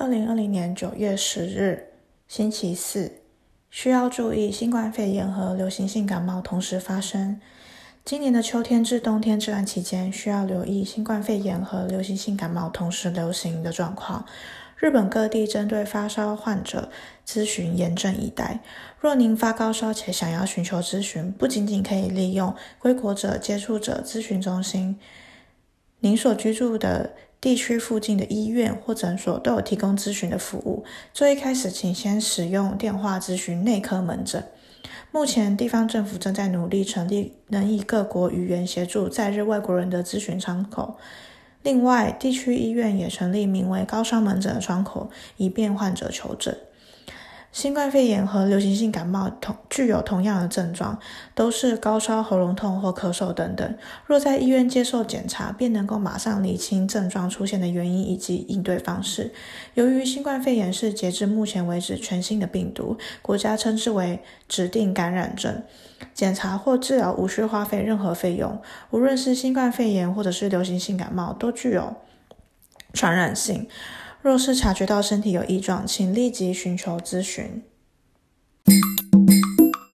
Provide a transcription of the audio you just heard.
二零二零年九月十日，星期四，需要注意新冠肺炎和流行性感冒同时发生。今年的秋天至冬天这段期间，需要留意新冠肺炎和流行性感冒同时流行的状况。日本各地针对发烧患者咨询严阵以待。若您发高烧且想要寻求咨询，不仅仅可以利用归国者接触者咨询中心。您所居住的地区附近的医院或诊所都有提供咨询的服务。最一开始，请先使用电话咨询内科门诊。目前，地方政府正在努力成立能以各国语言协助在日外国人的咨询窗口。另外，地区医院也成立名为“高烧门诊”的窗口，以便患者求诊。新冠肺炎和流行性感冒同具有同样的症状，都是高烧、喉咙痛或咳嗽等等。若在医院接受检查，便能够马上理清症状出现的原因以及应对方式。由于新冠肺炎是截至目前为止全新的病毒，国家称之为指定感染症，检查或治疗无需花费任何费用。无论是新冠肺炎或者是流行性感冒，都具有传染性。若是察觉到身体有异状，请立即寻求咨询。